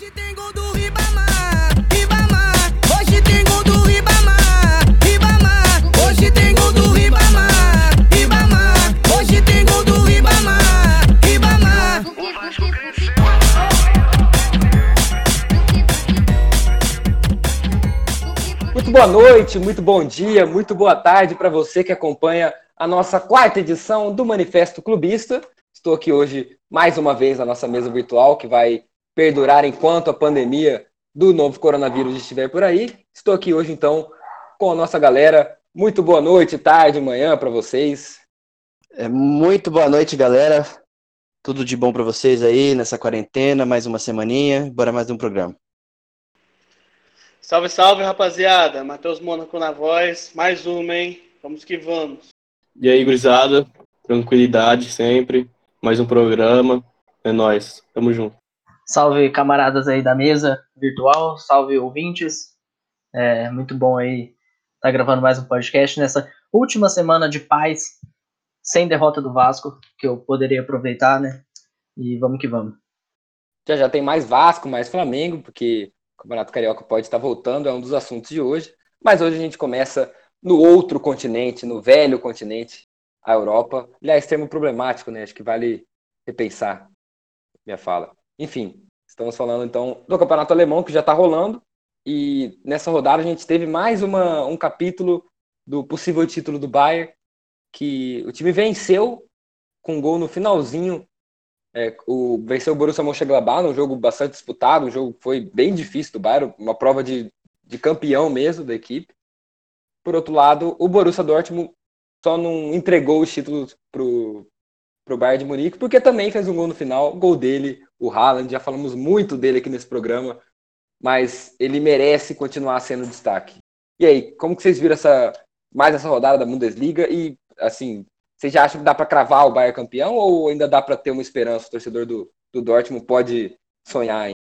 Hoje tem gol do Ribamar, Ribamar. Hoje tem gol do Ribamar, Ribamar. Hoje tem gol do Ribamar, Ribamar. Hoje tem gol do Ribamar, Ribamar. Muito boa noite, muito bom dia, muito boa tarde para você que acompanha a nossa quarta edição do Manifesto Clubista. Estou aqui hoje mais uma vez na nossa mesa virtual que vai perdurar enquanto a pandemia do novo coronavírus estiver por aí. Estou aqui hoje então com a nossa galera. Muito boa noite, tarde, manhã para vocês. É, muito boa noite, galera. Tudo de bom para vocês aí nessa quarentena, mais uma semaninha, bora mais um programa. Salve, salve, rapaziada. Matheus Mônaco na voz. Mais uma, hein? Vamos que vamos. E aí, gurizada? Tranquilidade sempre. Mais um programa. É nóis. Tamo junto. Salve camaradas aí da mesa virtual, salve ouvintes. É muito bom aí estar tá gravando mais um podcast nessa última semana de paz, sem derrota do Vasco, que eu poderia aproveitar, né? E vamos que vamos. Já já tem mais Vasco, mais Flamengo, porque o Campeonato Carioca pode estar voltando, é um dos assuntos de hoje. Mas hoje a gente começa no outro continente, no velho continente, a Europa. Aliás, termo problemático, né? Acho que vale repensar minha fala. Enfim, estamos falando então do Campeonato Alemão, que já está rolando. E nessa rodada a gente teve mais uma, um capítulo do possível título do Bayern, que o time venceu com um gol no finalzinho é, o, venceu o Borussia Mönchengladbach num jogo bastante disputado, um jogo que foi bem difícil do Bayern, uma prova de, de campeão mesmo da equipe. Por outro lado, o Borussia Dortmund só não entregou os títulos pro, pro Bayern de Munique, porque também fez um gol no final, gol dele, o Haaland, já falamos muito dele aqui nesse programa, mas ele merece continuar sendo destaque. E aí, como que vocês viram essa mais essa rodada da Bundesliga e assim, você já acha que dá para cravar o Bayern campeão ou ainda dá para ter uma esperança? O torcedor do, do Dortmund pode sonhar ainda?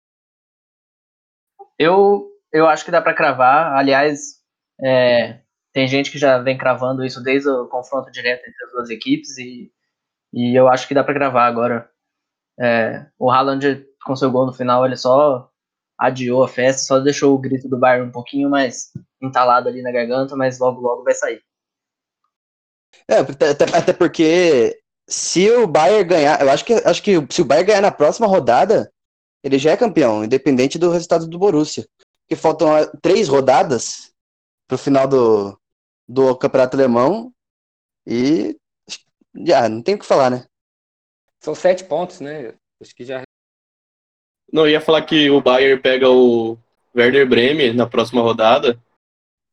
Eu, eu acho que dá para cravar. Aliás, é, tem gente que já vem cravando isso desde o confronto direto entre as duas equipes e, e eu acho que dá para cravar agora. É, o Haaland, com seu gol no final, ele só adiou a festa, só deixou o grito do Bayern um pouquinho mais entalado ali na garganta, mas logo logo vai sair. É, até, até porque se o Bayern ganhar, eu acho que, acho que se o Bayern ganhar na próxima rodada, ele já é campeão, independente do resultado do Borussia. Porque faltam ah, três rodadas pro final do, do Campeonato Alemão e já não tem o que falar, né? São sete pontos, né? Acho que já. Não, eu ia falar que o Bayern pega o Werder Bremen na próxima rodada.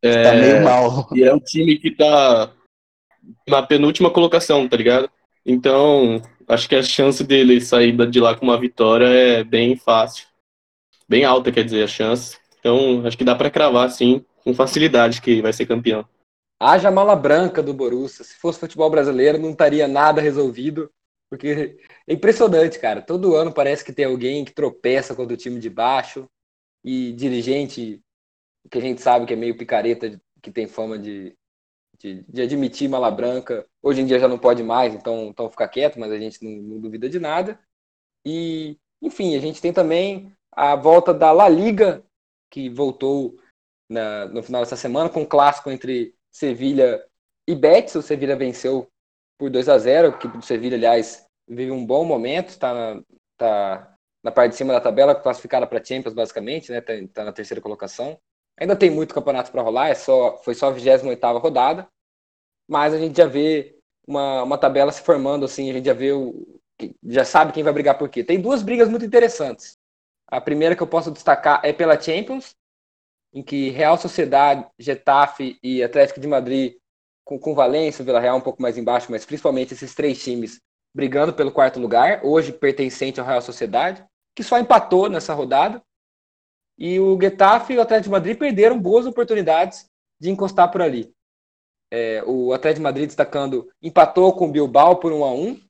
Tá é, meio mal. E é um time que tá na penúltima colocação, tá ligado? Então, acho que a chance dele sair de lá com uma vitória é bem fácil. Bem alta, quer dizer, a chance. Então, acho que dá para cravar, sim, com facilidade que vai ser campeão. Haja mala branca do Borussia. Se fosse futebol brasileiro, não estaria nada resolvido. Porque é impressionante, cara. Todo ano parece que tem alguém que tropeça contra o time de baixo. E dirigente, que a gente sabe que é meio picareta, que tem fama de, de, de, admitir mala branca. Hoje em dia já não pode mais, então, então fica quieto, mas a gente não, não, duvida de nada. E, enfim, a gente tem também a volta da La Liga, que voltou na, no final dessa semana com um clássico entre Sevilha e Betis. O Sevilha venceu por 2 a 0 que o Sevilha, aliás, vive um bom momento, está na, tá na parte de cima da tabela, classificada para Champions, basicamente, né? Está tá na terceira colocação. Ainda tem muito campeonato para rolar, é só, foi só a 28 rodada, mas a gente já vê uma, uma tabela se formando assim, a gente já vê o. já sabe quem vai brigar por quê. Tem duas brigas muito interessantes. A primeira que eu posso destacar é pela Champions, em que Real Sociedade, Getafe e Atlético de Madrid, com, com Valência, Vila Real um pouco mais embaixo, mas principalmente esses três times brigando pelo quarto lugar, hoje pertencente ao Real Sociedade, que só empatou nessa rodada. E o Getafe e o Atlético de Madrid perderam boas oportunidades de encostar por ali. É, o Atlético de Madrid destacando, empatou com o Bilbao por 1 a 1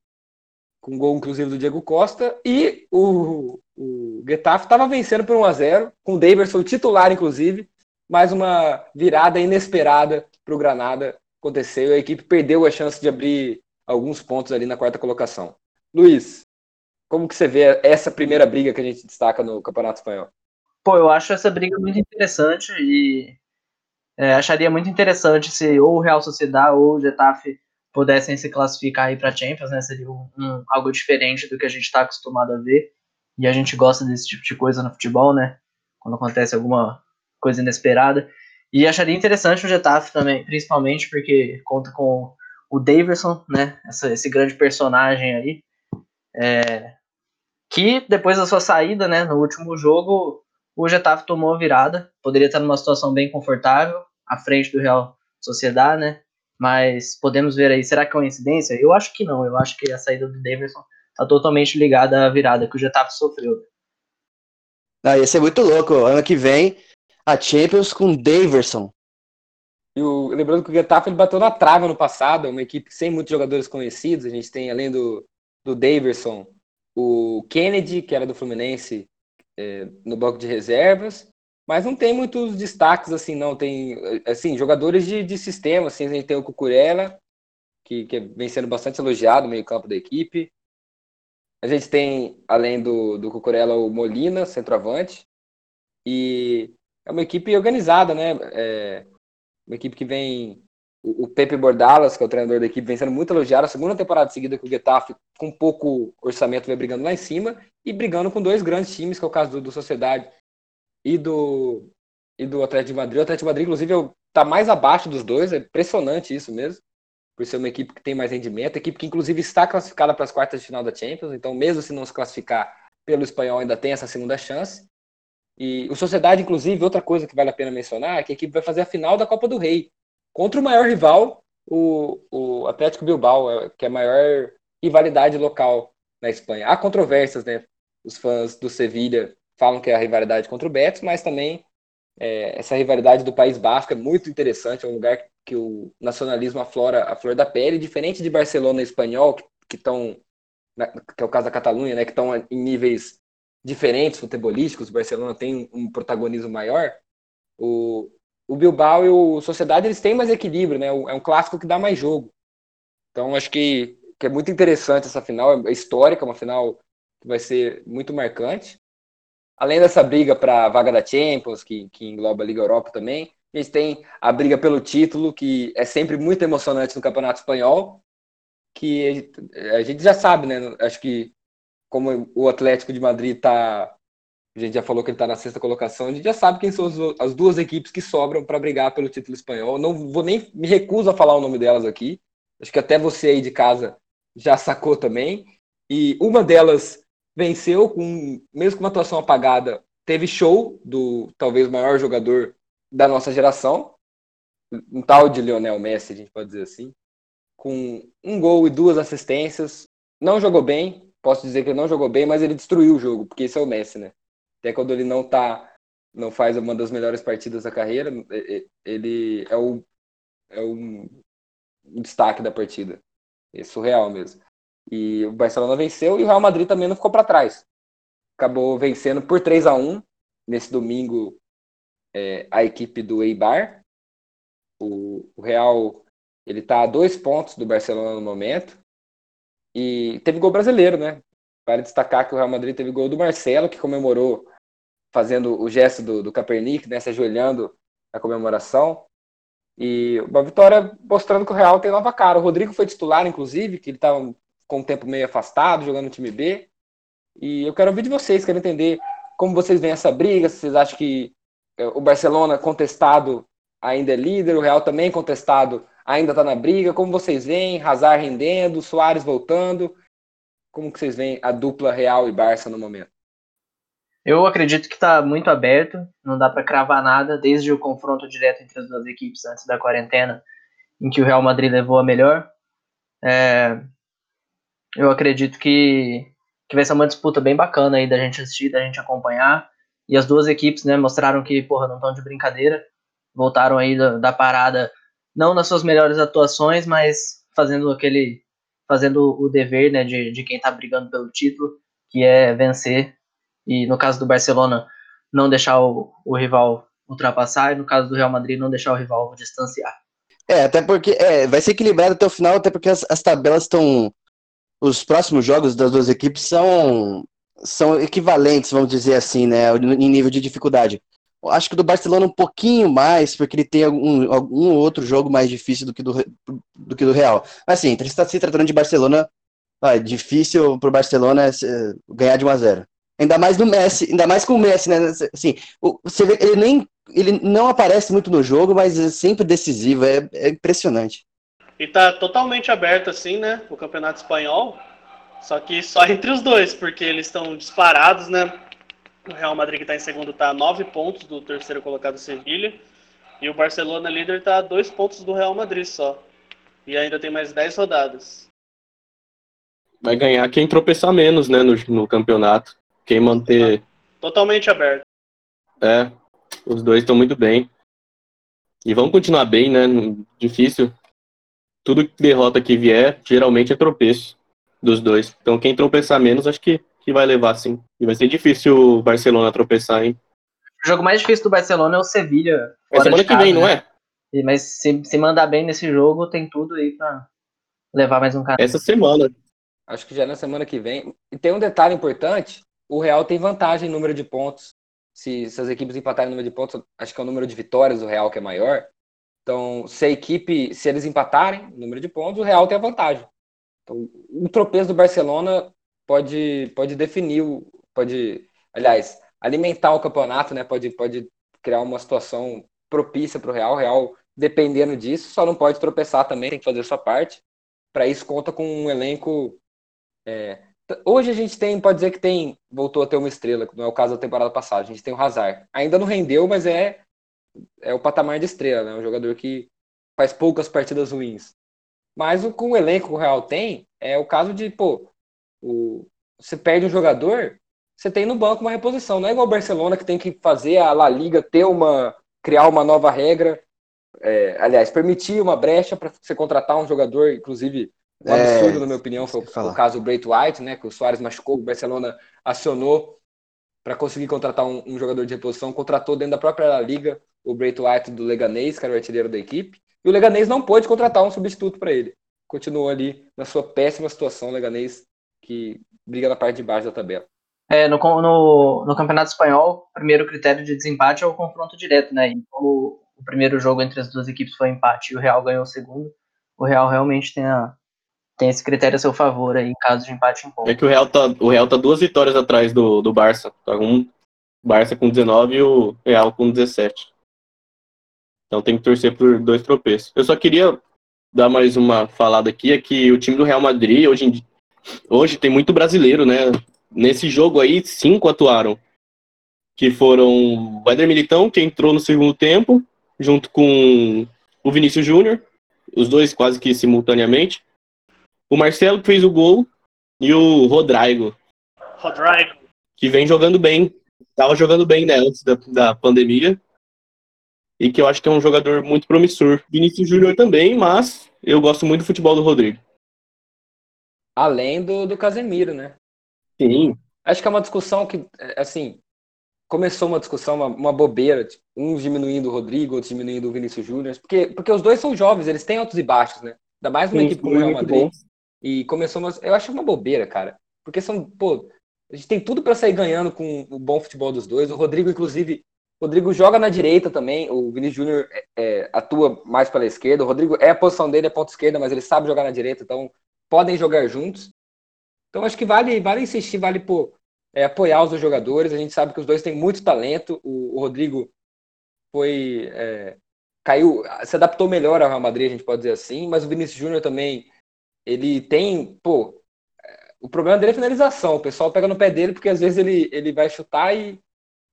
com gol inclusive do Diego Costa, e o, o Getafe estava vencendo por 1 a 0 com o Daverson titular, inclusive, mais uma virada inesperada para o Granada aconteceu e a equipe perdeu a chance de abrir alguns pontos ali na quarta colocação. Luiz, como que você vê essa primeira briga que a gente destaca no Campeonato Espanhol? Pô, eu acho essa briga muito interessante e é, acharia muito interessante se ou o Real Sociedade ou o Getafe pudessem se classificar aí para Champions, né? Seria um, um, algo diferente do que a gente está acostumado a ver. E a gente gosta desse tipo de coisa no futebol, né? Quando acontece alguma coisa inesperada. E acharia interessante o Getafe também, principalmente porque conta com o Daverson, né? Essa, esse grande personagem aí. É, que depois da sua saída, né, no último jogo, o Getafe tomou a virada. Poderia estar numa situação bem confortável, à frente do Real Sociedade, né? Mas podemos ver aí, será que é uma incidência? Eu acho que não. Eu acho que a saída do Davidson está totalmente ligada à virada que o Getafe sofreu. Ah, ia ser muito louco. Ano que vem, a Champions com Daverson. E o, lembrando que o Getafe ele bateu na trave no passado, uma equipe sem muitos jogadores conhecidos. A gente tem, além do, do Daverson, o Kennedy, que era do Fluminense, é, no banco de reservas, mas não tem muitos destaques assim, não. Tem, assim, jogadores de, de sistema, assim, a gente tem o Cucurella, que, que vem sendo bastante elogiado no meio campo da equipe. A gente tem, além do, do Cucurella, o Molina, centroavante. E é uma equipe organizada, né? É uma equipe que vem o, Pepe Bordalas, que é o treinador da equipe, vem sendo muito elogiado. A segunda temporada seguida que o Getafe, com pouco orçamento, vem brigando lá em cima e brigando com dois grandes times, que é o caso do, do Sociedade e do, e do Atlético de Madrid. O Atlético de Madrid, inclusive, está mais abaixo dos dois, é impressionante isso mesmo, por ser uma equipe que tem mais rendimento, equipe que, inclusive, está classificada para as quartas de final da Champions, então, mesmo se não se classificar pelo espanhol, ainda tem essa segunda chance. E o Sociedade, inclusive, outra coisa que vale a pena mencionar é que a equipe vai fazer a final da Copa do Rei, contra o maior rival, o, o Atlético Bilbao, é, que é a maior rivalidade local na Espanha. Há controvérsias, né? Os fãs do Sevilha falam que é a rivalidade contra o Betis, mas também é, essa rivalidade do País Basco é muito interessante, é um lugar que o nacionalismo aflora a flor da pele, diferente de Barcelona e Espanhol, que estão, que é o caso da Catalunha, né, que estão em níveis diferentes futebolísticos, o Barcelona tem um protagonismo maior, o, o Bilbao e o Sociedade eles têm mais equilíbrio, né? É um clássico que dá mais jogo. Então acho que, que é muito interessante essa final, é histórica, uma final que vai ser muito marcante. Além dessa briga para a vaga da Champions, que, que engloba a Liga Europa também, a gente tem a briga pelo título, que é sempre muito emocionante no Campeonato Espanhol, que a gente já sabe, né? Acho que como o Atlético de Madrid está a gente já falou que ele está na sexta colocação, a gente já sabe quem são as duas equipes que sobram para brigar pelo título espanhol. Não vou nem me recuso a falar o nome delas aqui. Acho que até você aí de casa já sacou também. E uma delas venceu com mesmo com uma atuação apagada, teve show do talvez maior jogador da nossa geração, um tal de Lionel Messi, a gente pode dizer assim, com um gol e duas assistências. Não jogou bem, posso dizer que ele não jogou bem, mas ele destruiu o jogo, porque esse é o Messi, né? até quando ele não tá, não faz uma das melhores partidas da carreira, ele é o, é o destaque da partida. É surreal mesmo. E o Barcelona venceu e o Real Madrid também não ficou para trás. Acabou vencendo por 3 a 1 nesse domingo é, a equipe do Eibar. O, o Real ele está a dois pontos do Barcelona no momento. E teve gol brasileiro, né? Vale destacar que o Real Madrid teve gol do Marcelo, que comemorou fazendo o gesto do, do Kaepernick, né, se ajoelhando na comemoração. E uma vitória mostrando que o Real tem nova cara. O Rodrigo foi titular, inclusive, que ele estava tá com um tempo meio afastado, jogando no time B. E eu quero ouvir de vocês, quero entender como vocês veem essa briga, se vocês acham que é, o Barcelona contestado ainda é líder, o Real também contestado ainda está na briga, como vocês veem, Hazard rendendo, Soares voltando, como que vocês veem a dupla Real e Barça no momento? Eu acredito que está muito aberto, não dá para cravar nada, desde o confronto direto entre as duas equipes antes da quarentena, em que o Real Madrid levou a melhor. É, eu acredito que, que vai ser uma disputa bem bacana aí da gente assistir, da gente acompanhar. E as duas equipes né, mostraram que, porra, não estão de brincadeira. Voltaram aí da, da parada, não nas suas melhores atuações, mas fazendo aquele. fazendo o dever né, de, de quem está brigando pelo título, que é vencer e no caso do Barcelona, não deixar o, o rival ultrapassar, e no caso do Real Madrid, não deixar o rival distanciar. É, até porque é, vai ser equilibrado até o final, até porque as, as tabelas estão. os próximos jogos das duas equipes são, são equivalentes, vamos dizer assim, né, em nível de dificuldade. Acho que o do Barcelona um pouquinho mais, porque ele tem algum, algum outro jogo mais difícil do que do, do, que do Real. Mas assim, está se tratando de Barcelona, ah, difícil pro Barcelona eh, ganhar de 1 a 0 Ainda mais no Messi, ainda mais com o Messi, né? Assim, o- você vê, ele nem ele não aparece muito no jogo, mas é sempre decisivo, é, é impressionante. E tá totalmente aberto assim, né? O campeonato espanhol. Só que só entre os dois, porque eles estão disparados, né? O Real Madrid que tá em segundo tá a nove pontos do terceiro colocado Sevilha. E o Barcelona líder tá a dois pontos do Real Madrid só. E ainda tem mais 10 rodadas. Vai ganhar quem tropeçar menos, né, no, no campeonato. Quem manter. Totalmente aberto. É, os dois estão muito bem. E vão continuar bem, né? Difícil. Tudo que derrota que vier, geralmente é tropeço dos dois. Então quem tropeçar menos, acho que, que vai levar, sim. E vai ser difícil o Barcelona tropeçar, hein? O jogo mais difícil do Barcelona é o Sevilha. É semana de que vem, casa, não né? é? Mas se, se mandar bem nesse jogo, tem tudo aí pra levar mais um cara. Essa semana. Acho que já na semana que vem. E tem um detalhe importante: o Real tem vantagem em número de pontos. Se, se as equipes empatarem no número de pontos, acho que é o número de vitórias do Real que é maior. Então, se a equipe, se eles empatarem no número de pontos, o Real tem a vantagem. Então, o tropeço do Barcelona pode, pode definir, pode, aliás, alimentar o campeonato, né? Pode, pode criar uma situação propícia para o Real. O Real, dependendo disso, só não pode tropeçar também, tem que fazer a sua parte. Para isso, conta com um elenco é, hoje a gente tem, pode dizer que tem, voltou a ter uma estrela, não é o caso da temporada passada. A gente tem o Hazard. Ainda não rendeu, mas é, é o patamar de estrela, né? Um jogador que faz poucas partidas ruins. Mas o, com o elenco que o Real tem, é o caso de, pô, o, você perde um jogador, você tem no banco uma reposição. Não é igual o Barcelona que tem que fazer a La Liga ter uma, criar uma nova regra. é, aliás, permitir uma brecha para você contratar um jogador, inclusive um É, absurdo, na minha opinião, foi o caso do Brait White, né? Que o Soares machucou, o Barcelona acionou para conseguir contratar um, um jogador de reposição, contratou dentro da própria La Liga o Brait White do Leganês, que era o artilheiro da equipe, e o Leganês não pôde contratar um substituto para ele. Continuou ali na sua péssima situação, o Leganês que briga na parte de baixo da tabela. É, no, no, no Campeonato Espanhol, o primeiro critério de desempate é o confronto direto, né? E como o primeiro jogo entre as duas equipes foi empate e o Real ganhou o segundo, o Real realmente tem, a, tem esse critério a seu favor aí, em caso de empate em ponto. É que o Real tá, o Real tá duas vitórias atrás do, do Barça. Tá um Barça com 19 e o Real com 17. Então tem que torcer por dois tropeços. Eu só queria dar mais uma falada aqui, é que o time do Real Madrid hoje, em di- hoje tem muito brasileiro, né? Nesse jogo aí, cinco atuaram. Que foram o Éder Militão, que entrou no segundo tempo, junto com o Vinícius Júnior, os dois quase que simultaneamente. O Marcelo que fez o gol e o Rodrigo, Rodrigo. que vem jogando bem. Tava jogando bem, né, antes da, da pandemia. E que eu acho que é um jogador muito promissor. Vinícius Júnior também, mas eu gosto muito do futebol do Rodrigo. Além do, do Casemiro, né? Sim, Acho que é uma discussão que, é, assim, começou uma discussão, uma, uma bobeira, tipo, uns diminuindo o Rodrigo, outros diminuindo o Vinícius Júnior, porque, porque os dois são jovens, eles têm altos e baixos, né? Ainda mais sim, equipe como o Real Madrid. bom. E começou uma. Eu acho uma bobeira, cara. Porque são, pô, a gente tem tudo pra sair ganhando com o bom futebol dos dois. O Rodrigo, inclusive, o Rodrigo joga na direita também. O Vinícius Júnior é, é, atua mais pela esquerda. O Rodrigo é a posição dele, é ponta esquerda, mas ele sabe jogar na direita, então podem jogar juntos. Então acho que vale, vale insistir, vale pô, é, apoiar os dois jogadores. A gente sabe que os dois têm muito talento. O, o Rodrigo foi. é, caiu, se adaptou melhor ao Real Madrid, a gente pode dizer assim, mas o Vinícius Júnior também ele tem, pô, o problema dele é finalização. O pessoal pega no pé dele porque às vezes ele, ele vai chutar e,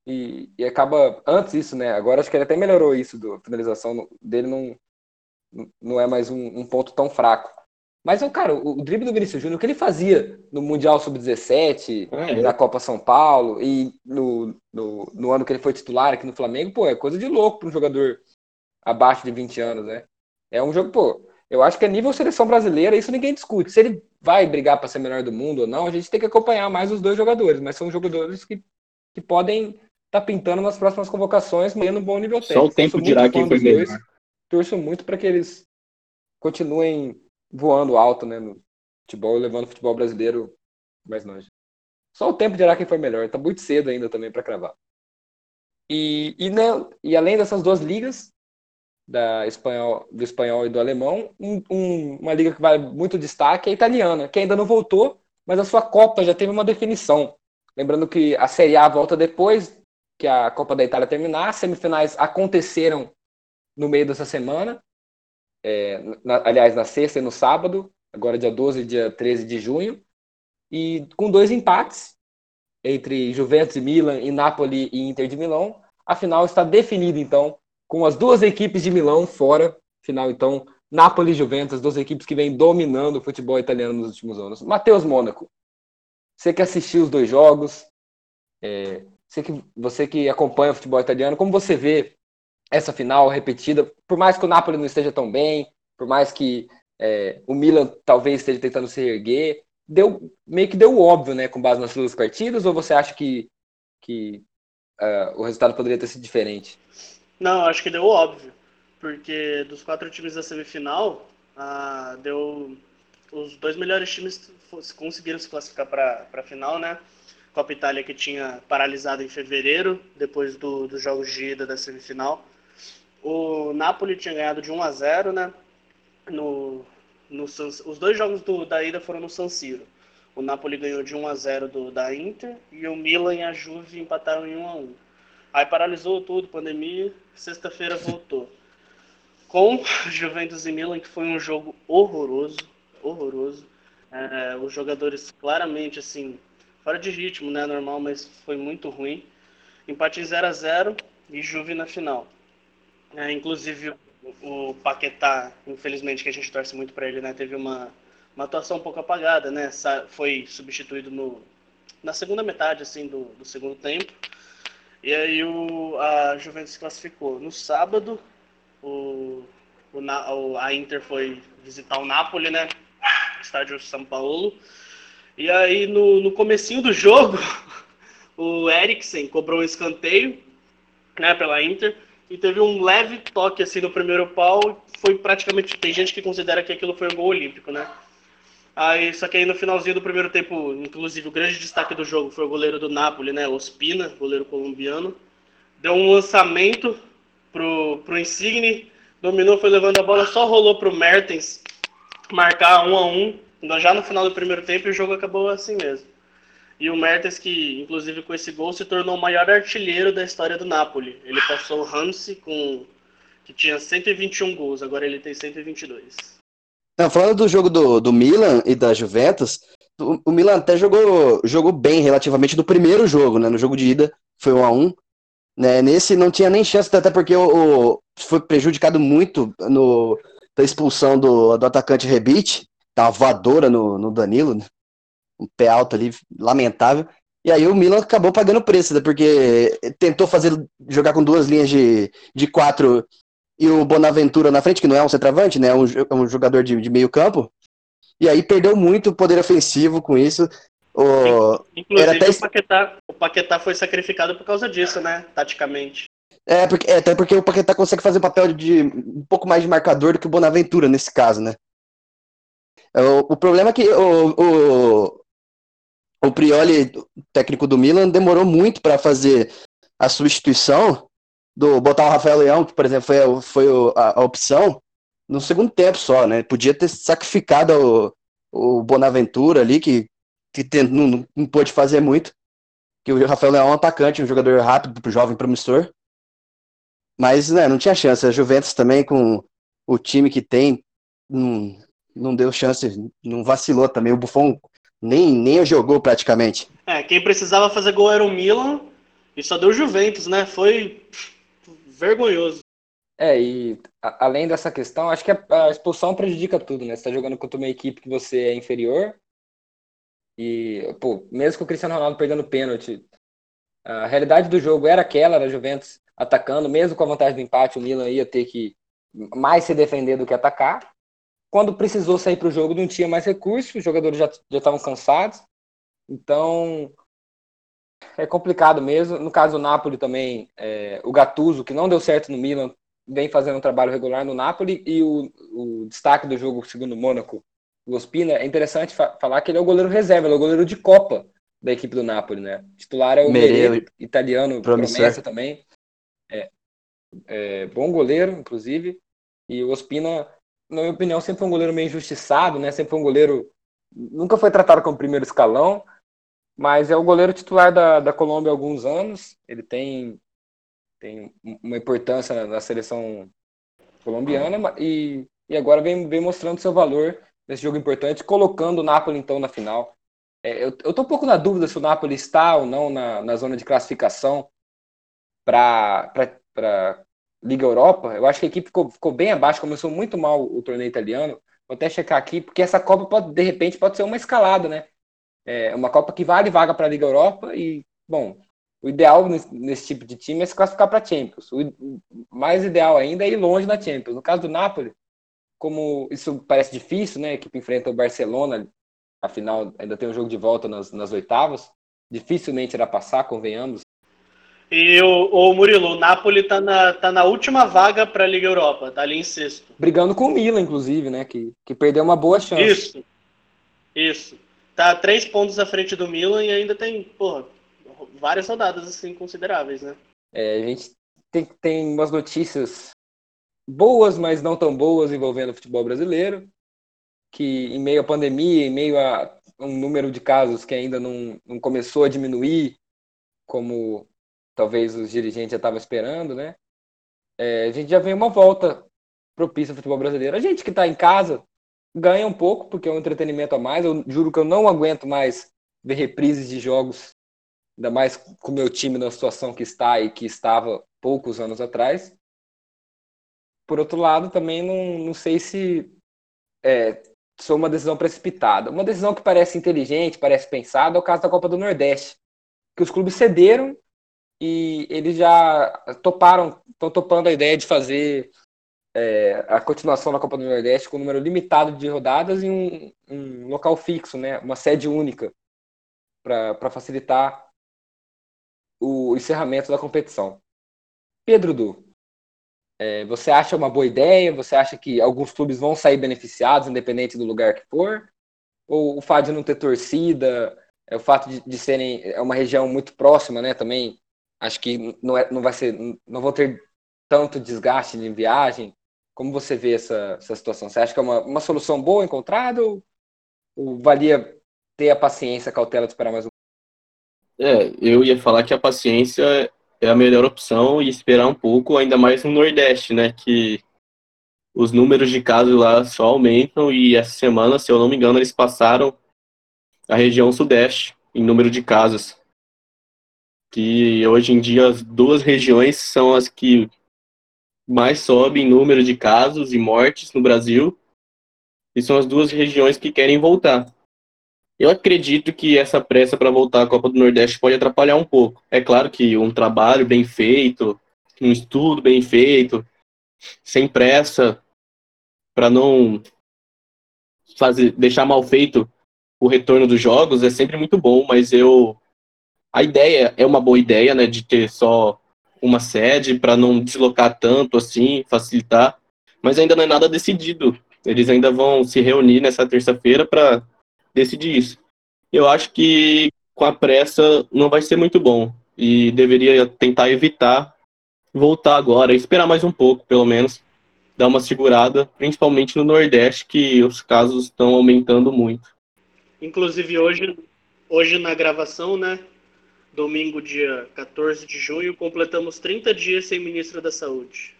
e, e acaba antes isso, né? Agora acho que ele até melhorou isso do finalização no- dele não não é mais um, um ponto tão fraco. Mas cara, o, o drible do Vinícius Júnior, o que ele fazia no Mundial Sub-17, É, na Copa São Paulo e no, no, no ano que ele foi titular aqui no Flamengo, pô, é coisa de louco para um jogador abaixo de 20 anos, né? É um jogo, pô, eu acho que é nível seleção brasileira, isso ninguém discute. Se ele vai brigar para ser melhor do mundo ou não, a gente tem que acompanhar mais os dois jogadores, mas são jogadores que, que podem estar pintando nas próximas convocações, mantendo um bom nível técnico. só o tempo dirá quem foi dois, melhor. Torço muito para que eles continuem voando alto, né, no futebol levando o futebol brasileiro mais longe. Só o tempo dirá quem foi melhor. Tá muito cedo ainda também para cravar. E, e, né, e além dessas duas ligas, da espanhol, do espanhol e do alemão, um, um, uma liga que vale muito destaque é a italiana, que ainda não voltou, mas a sua Copa já teve uma definição. Lembrando que a Série A volta depois que a Copa da Itália terminar, as semifinais aconteceram no meio dessa semana, é, na, aliás, na sexta e no sábado, agora dia 12 e dia 13 de junho, e com dois empates entre Juventus e Milan e Napoli e Inter de Milão, a final está definida então com as duas equipes de Milão fora, final então Napoli e Juventus, duas equipes que vêm dominando o futebol italiano nos últimos anos. Matheus Mônaco, você que assistiu os dois jogos, é, você, que, você que acompanha o futebol italiano, como você vê essa final repetida, por mais que o Napoli não esteja tão bem, por mais que é, o Milan talvez esteja tentando se erguer, deu, meio que deu óbvio, né, com base nas duas partidas, ou você acha que, que uh, o resultado poderia ter sido diferente? Não, acho que deu óbvio, porque dos quatro times da semifinal, uh, deu os dois melhores times conseguiram se classificar para a final, né? Copa Itália que tinha paralisado em fevereiro, depois do, dos jogos de ida da semifinal. O Napoli tinha ganhado de 1 a 0, né? No, no os dois jogos do, da ida foram no San Siro. O Napoli ganhou de 1 a 0 do, da Inter e o Milan e a Juve empataram em 1 a 1. Aí paralisou tudo, pandemia, sexta-feira voltou. Com Juventus e Milan, que foi um jogo horroroso, horroroso. É, os jogadores claramente assim, fora de ritmo, né, normal, mas foi muito ruim. Empate em 0 a 0 e Juve na final. É, inclusive o Paquetá, infelizmente, que a gente torce muito para ele, né? Teve uma, uma atuação um pouco apagada, né? Foi substituído no, na segunda metade, assim, do, do segundo tempo. E aí o, a Juventus se classificou. No sábado, o, o, a Inter foi visitar o Napoli, né? Estádio São Paulo. E aí no, no comecinho do jogo, o Eriksen cobrou um escanteio, né, pela Inter e teve um leve toque assim no primeiro pau. Foi praticamente. Tem gente que considera que aquilo foi um gol olímpico, né? Aí, só que aí no finalzinho do primeiro tempo, inclusive o grande destaque do jogo foi o goleiro do Napoli, né? Ospina, goleiro colombiano. Deu um lançamento pro, pro Insigne, dominou, foi levando a bola, só rolou pro Mertens marcar um a um. Já no final do primeiro tempo e o jogo acabou assim mesmo. E o Mertens, que inclusive com esse gol se tornou o maior artilheiro da história do Napoli. Ele passou o Ramsey, com, que tinha 121 gols, agora ele tem 122. Não, falando do jogo do, do Milan e da Juventus, o, o Milan até jogou, jogou bem relativamente no primeiro jogo, né? No jogo de ida foi 1 a 1 né? Nesse não tinha nem chance, até porque o, o foi prejudicado muito no, da expulsão do, do atacante Rebite, uma voadora no, no Danilo, né? Um pé alto ali, lamentável. E aí o Milan acabou pagando preço, né? porque tentou fazer jogar com duas linhas de, de quatro e o Bonaventura na frente, que não é um centroavante, né? É um, é um jogador de, de meio campo. E aí perdeu muito o poder ofensivo com isso. O... Inclusive até... o, Paquetá, o Paquetá foi sacrificado por causa disso, né? Taticamente. É, porque, é, até porque o Paquetá consegue fazer o papel de um pouco mais de marcador do que o Bonaventura nesse caso, né? O, o problema é que o, o, o Prioli, técnico do Milan, demorou muito para fazer a substituição do botar o Rafael Leão, que por exemplo foi, a, foi a, a, opção, no segundo tempo só, né? Podia ter sacrificado o, o Bonaventura ali, que, que tem, não, não pôde fazer muito. Que o Rafael Leão é um atacante, um jogador rápido, jovem, promissor. Mas né, não tinha chance. A Juventus também, com o time que tem, não, não deu chance, não vacilou também. O Buffon nem, nem jogou praticamente. É, quem precisava fazer gol era o Milan e só deu Juventus, né? Foi vergonhoso. É, e a, além dessa questão, acho que a, a, expulsão prejudica tudo, né? Você tá jogando contra uma equipe que você é inferior e, pô, mesmo com o Cristiano Ronaldo perdendo pênalti, a realidade do jogo era aquela, era a Juventus atacando, mesmo com a vantagem do empate, o Milan ia ter que mais se defender do que atacar quando precisou sair para o jogo, não tinha mais recursos, os jogadores já, já estavam cansados. Então, é complicado mesmo. No caso do Napoli também, é, o Gattuso, que não deu certo no Milan, vem fazendo um trabalho regular no Napoli. E o, o destaque do jogo, segundo o Mônaco, o Ospina, é interessante fa falar que ele é o goleiro reserva, ele é o goleiro de Copa da equipe do Napoli, né? O titular é o Mereu, italiano, promissor. promessa também. É, é, bom goleiro, inclusive. E o Ospina, na minha opinião, sempre foi um goleiro meio injustiçado, né? Sempre foi um goleiro. Nunca foi tratado como primeiro escalão, mas é o goleiro titular da, da Colômbia há alguns anos. Ele tem, tem uma importância na, na seleção colombiana e, e agora vem, vem mostrando seu valor nesse jogo importante, colocando o Napoli então na final. É, eu, eu tô um pouco na dúvida se o Napoli está ou não na, na zona de classificação para Liga Europa. Eu acho que a equipe ficou, ficou bem abaixo, começou muito mal o torneio italiano. Vou até checar aqui, porque essa Copa pode, de repente, pode ser uma escalada, né? É uma Copa que vale vaga para a Liga Europa e, bom, o ideal nesse, nesse, tipo de time é se classificar para Champions. O mais ideal ainda é ir longe na Champions. No caso do Napoli, como isso parece difícil, né? A equipe enfrenta o Barcelona, afinal ainda tem um jogo de volta nas, nas oitavas. Dificilmente irá passar, convenhamos. E o, o Murilo, o Napoli tá na, tá na última vaga para a Liga Europa, tá ali em sexto. Brigando com o Milan, inclusive, né? Que, que perdeu uma boa chance. Isso. Isso. Tá três pontos à frente do Milan e ainda tem, porra, várias rodadas assim consideráveis, né? É, a gente tem, tem umas notícias boas, mas não tão boas envolvendo o futebol brasileiro, que em meio à pandemia, em meio a um número de casos que ainda não, não começou a diminuir, como talvez os dirigentes já estavam esperando, né? É, a gente já vem uma volta propícia ao futebol brasileiro. A gente que está em casa ganha um pouco, porque é um entretenimento a mais. Eu juro que eu não aguento mais ver reprises de jogos, ainda mais com o meu time na situação que está e que estava poucos anos atrás. Por outro lado, também não, não sei se é, sou uma decisão precipitada. Uma decisão que parece inteligente, parece pensada, é o caso da Copa do Nordeste, que os clubes cederam e eles já toparam, estão topando a ideia de fazer é, a continuação da Copa do Nordeste com um número limitado de rodadas em um, um local fixo, né, uma sede única, para facilitar o encerramento da competição. Pedro Du, é, você acha uma boa ideia? Você acha que alguns clubes vão sair beneficiados, independente do lugar que for? Ou o fato de não ter torcida, é, o fato de, de serem é uma região muito próxima, né? Também acho que não, é, não vai ser, não vão ter tanto desgaste de viagem. Como você vê essa, essa situação? Você acha que é uma, uma solução boa encontrada ou, ou valia ter a paciência, a cautela de esperar mais um? É, eu ia falar que a paciência é a melhor opção e esperar um pouco, ainda mais no Nordeste, né? Que os números de casos lá só aumentam e essa semana, se eu não me engano, eles passaram a região Sudeste em número de casos. Que hoje em dia as duas regiões são as que mais sobem em número de casos e mortes no Brasil. E são as duas regiões que querem voltar. Eu acredito que essa pressa para voltar à Copa do Nordeste pode atrapalhar um pouco. É claro que um trabalho bem feito, um estudo bem feito, sem pressa, para não fazer, deixar mal feito o retorno dos jogos é sempre muito bom, mas eu a ideia é uma boa ideia, né, de ter só uma sede para não deslocar tanto assim, facilitar, mas ainda não é nada decidido. Eles ainda vão se reunir nessa terça-feira para decidir isso. Eu acho que com a pressa não vai ser muito bom e deveria tentar evitar voltar agora, esperar mais um pouco, pelo menos, dar uma segurada, principalmente no Nordeste, que os casos estão aumentando muito. Inclusive hoje, hoje na gravação, né? Domingo, dia 14 de junho, completamos 30 dias sem ministro da Saúde.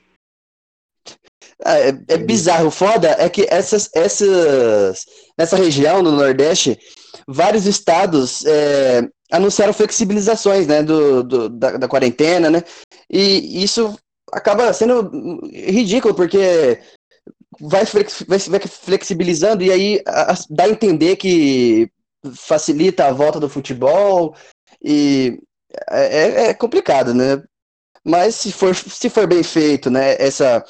É, é bizarro. Foda é que essas, essas, nessa região do Nordeste, vários estados é, anunciaram flexibilizações né, do, do da, da, quarentena, né? E isso acaba sendo ridículo, porque vai, vai, vai flexibilizando e aí a, dá a entender que facilita a volta do futebol e é, é complicado, né? Mas se for, se for bem feito, né, essa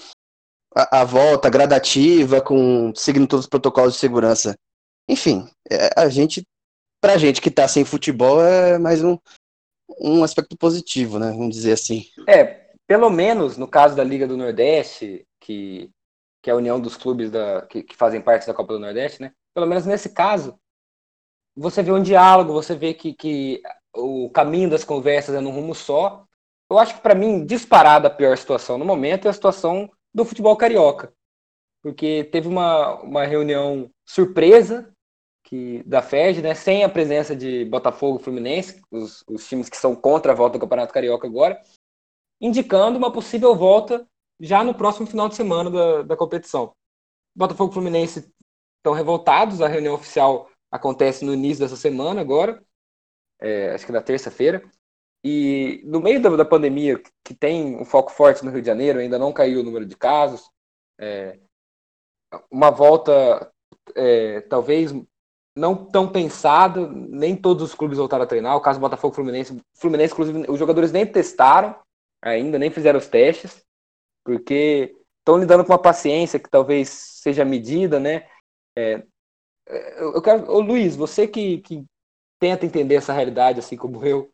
a, a volta gradativa, com seguindo todos os protocolos de segurança. Enfim, é, a gente, pra gente que tá sem futebol, é mais um, um aspecto positivo, né? Vamos dizer assim. É, pelo menos no caso da Liga do Nordeste, que, que é a união dos clubes da, que, que fazem parte da Copa do Nordeste, né? pelo menos nesse caso, você vê um diálogo, você vê que, que o caminho das conversas é num rumo só. Eu acho que, para mim, disparada a pior situação no momento é a situação do futebol carioca. Porque teve uma, uma reunião surpresa que, da FED, né, sem a presença de Botafogo e Fluminense, os, os times que são contra a volta do Campeonato Carioca agora, indicando uma possível volta já no próximo final de semana da, da competição. Botafogo e Fluminense estão revoltados, a reunião oficial acontece no início dessa semana agora, é, acho que na terça-feira. E no meio da, da, pandemia, que tem um foco forte no Rio de Janeiro, ainda não caiu o número de casos, é, uma volta é, talvez não tão pensada, nem todos os clubes voltaram a treinar. O caso do Botafogo Fluminense, Fluminense, inclusive, os jogadores nem testaram ainda, nem fizeram os testes, porque estão lidando com uma paciência que talvez seja medida, né? É, eu quero, ô Luiz, você que, que tenta entender essa realidade, assim como eu,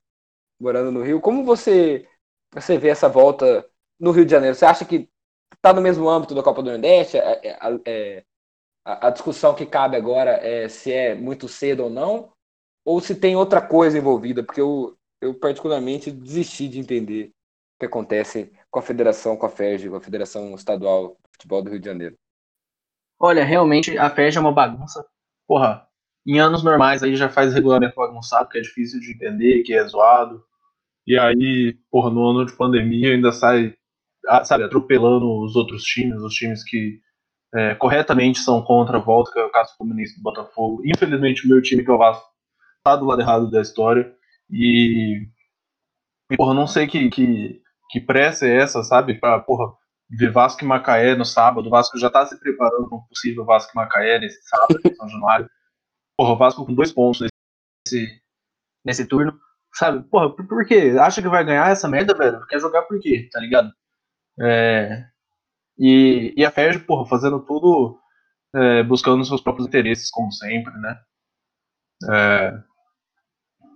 morando no Rio, como você, você vê essa volta no Rio de Janeiro? Você acha que está no mesmo âmbito da Copa do Nordeste? É, é, é, a, a, discussão que cabe agora é se é muito cedo ou não, ou se tem outra coisa envolvida, porque eu, eu particularmente desisti de entender o que acontece com a federação, com a FERJ, com a Federação Estadual de Futebol do Rio de Janeiro. Olha, realmente a FERJ é uma bagunça. Porra, em anos normais aí já faz regulamento bagunçado, que é difícil de entender, que é zoado. E aí, porra, no ano de pandemia ainda sai, ah, sabe, atropelando os outros times, os times que é, corretamente são contra a volta, que é o caso do Fluminense do Botafogo. Infelizmente, o meu time, que o Vasco, tá do lado errado da história. E, e porra, não sei que, que, que pressa é essa, sabe, pra, porra, ver Vasco e Macaé no sábado. O Vasco já tá se preparando para um possível Vasco e Macaé nesse sábado, em São Januário. Porra, o Vasco com dois pontos nesse, nesse turno. Sabe, porra, por, por quê? Acha que vai ganhar essa merda, velho? Quer jogar por quê? Tá ligado? É, e, e a Ferg, porra, fazendo tudo é, buscando seus próprios interesses, como sempre, né? É,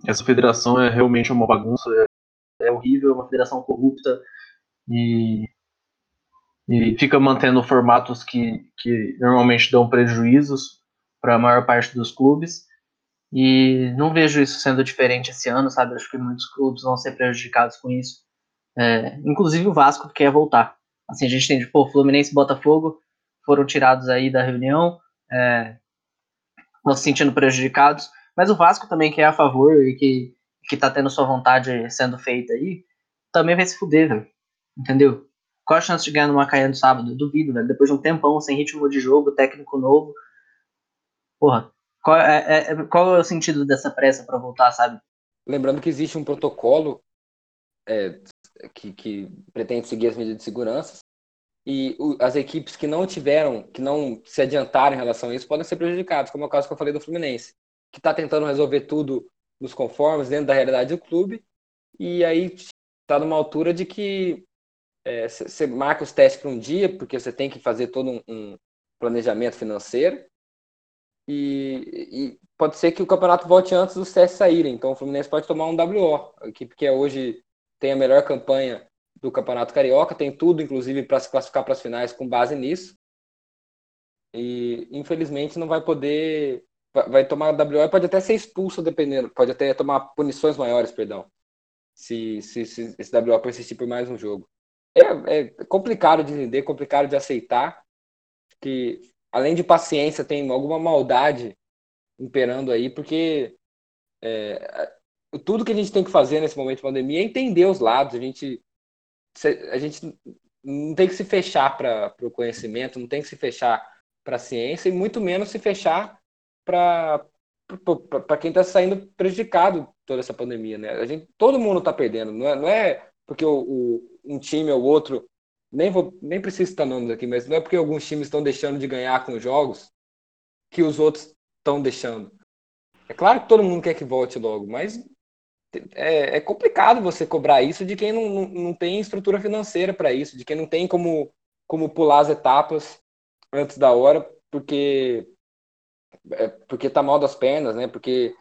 essa federação é realmente uma bagunça, é, é horrível, é uma federação corrupta e, e fica mantendo formatos que, que normalmente dão prejuízos para a maior parte dos clubes. E não vejo isso sendo diferente esse ano, sabe? Acho que muitos clubes vão ser prejudicados com isso. É, inclusive o Vasco quer voltar. Assim, a gente tem, pô, Fluminense e Botafogo foram tirados aí da reunião, é, se sentindo prejudicados, mas o Vasco também, que é a favor e que, que tá tendo sua vontade sendo feita aí, também vai se fuder, velho. Entendeu? Qual a chance de ganhar no Macaé no sábado? Duvido, velho. Depois de um tempão, sem ritmo de jogo, técnico novo. Porra, qual é, é, é qual é o sentido dessa pressa para voltar, sabe? Lembrando que existe um protocolo é, que, que, pretende seguir as medidas de segurança e o, as equipes que não tiveram, que não se adiantaram em relação a isso, podem ser prejudicadas, como é o caso que eu falei do Fluminense, que está tentando resolver tudo nos conformes, dentro da realidade do clube, e aí está numa altura de que você é, marca os testes para um dia, porque você tem que fazer todo um, um planejamento financeiro, e, e, pode ser que o campeonato volte antes dos testes saírem. Então o Fluminense pode tomar um WO, a equipe que é hoje tem a melhor campanha do Campeonato Carioca, tem tudo, inclusive, para se classificar para as finais com base nisso. E infelizmente não vai poder. Vai tomar WO e pode até ser expulso, dependendo. Pode até tomar punições maiores, perdão. Se, se, se esse WO persistir por mais um jogo. É, é complicado de entender, complicado de aceitar. Que além de paciência, tem alguma maldade imperando aí, porque é, tudo que a gente tem que fazer nesse momento de pandemia é entender os lados. A gente, a gente não tem que se fechar para o conhecimento, não tem que se fechar para a ciência e muito menos se fechar para para quem está saindo prejudicado toda essa pandemia, né? A gente, todo mundo está perdendo, não é, não é porque o, o, um time ou outro nem vou, nem preciso citar nomes aqui, mas não é porque alguns times estão deixando de ganhar com jogos que os outros estão deixando. É claro que todo mundo quer que volte logo, mas é, é complicado você cobrar isso de quem não, não, não tem estrutura financeira para isso, de quem não tem como, como pular as etapas antes da hora, porque é, porque tá mal das pernas, né? Porque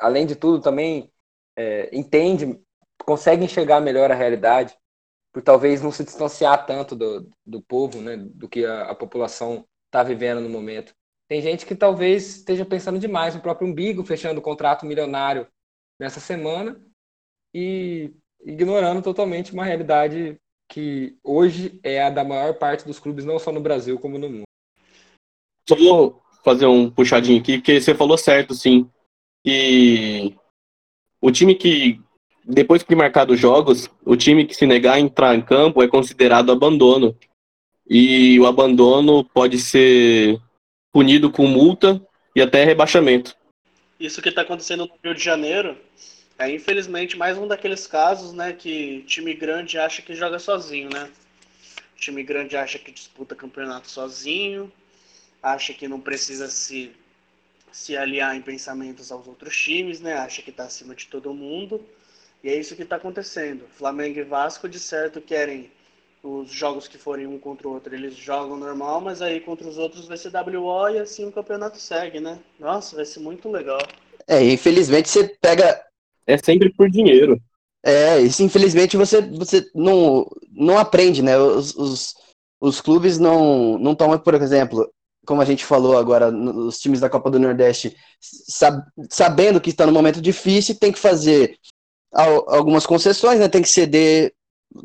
além de tudo também é, entende, consegue enxergar melhor a realidade por talvez não se distanciar tanto do, do povo, né, do que a, a população está vivendo no momento. Tem gente que talvez esteja pensando demais no próprio umbigo, fechando o contrato milionário nessa semana e ignorando totalmente uma realidade que hoje é a da maior parte dos clubes, não só no Brasil, como no mundo. Só vou fazer um puxadinho aqui, porque você falou certo, sim. E o time que, depois que marcar os jogos, o time que se negar a entrar em campo é considerado abandono. E o abandono pode ser punido com multa e até rebaixamento. Isso que está acontecendo no Rio de Janeiro é, infelizmente, mais um daqueles casos, né, que time grande acha que joga sozinho, né? Time grande acha que disputa campeonato sozinho, acha que não precisa se, se aliar em pensamentos aos outros times, né? Acha que está acima de todo mundo. E é isso que está acontecendo. Flamengo e Vasco, de certo, querem os jogos que forem um contra o outro, eles jogam normal, mas aí contra os outros vai ser WO e assim o campeonato segue, né? Nossa, vai ser muito legal. É, infelizmente você pega é sempre por dinheiro. É, isso infelizmente você, você não, não aprende, né? Os, os, os clubes não, não tomam, por exemplo, como a gente falou agora, os times da Copa do Nordeste, sab, sabendo que está num momento difícil, tem que fazer algumas concessões, né? Tem que ceder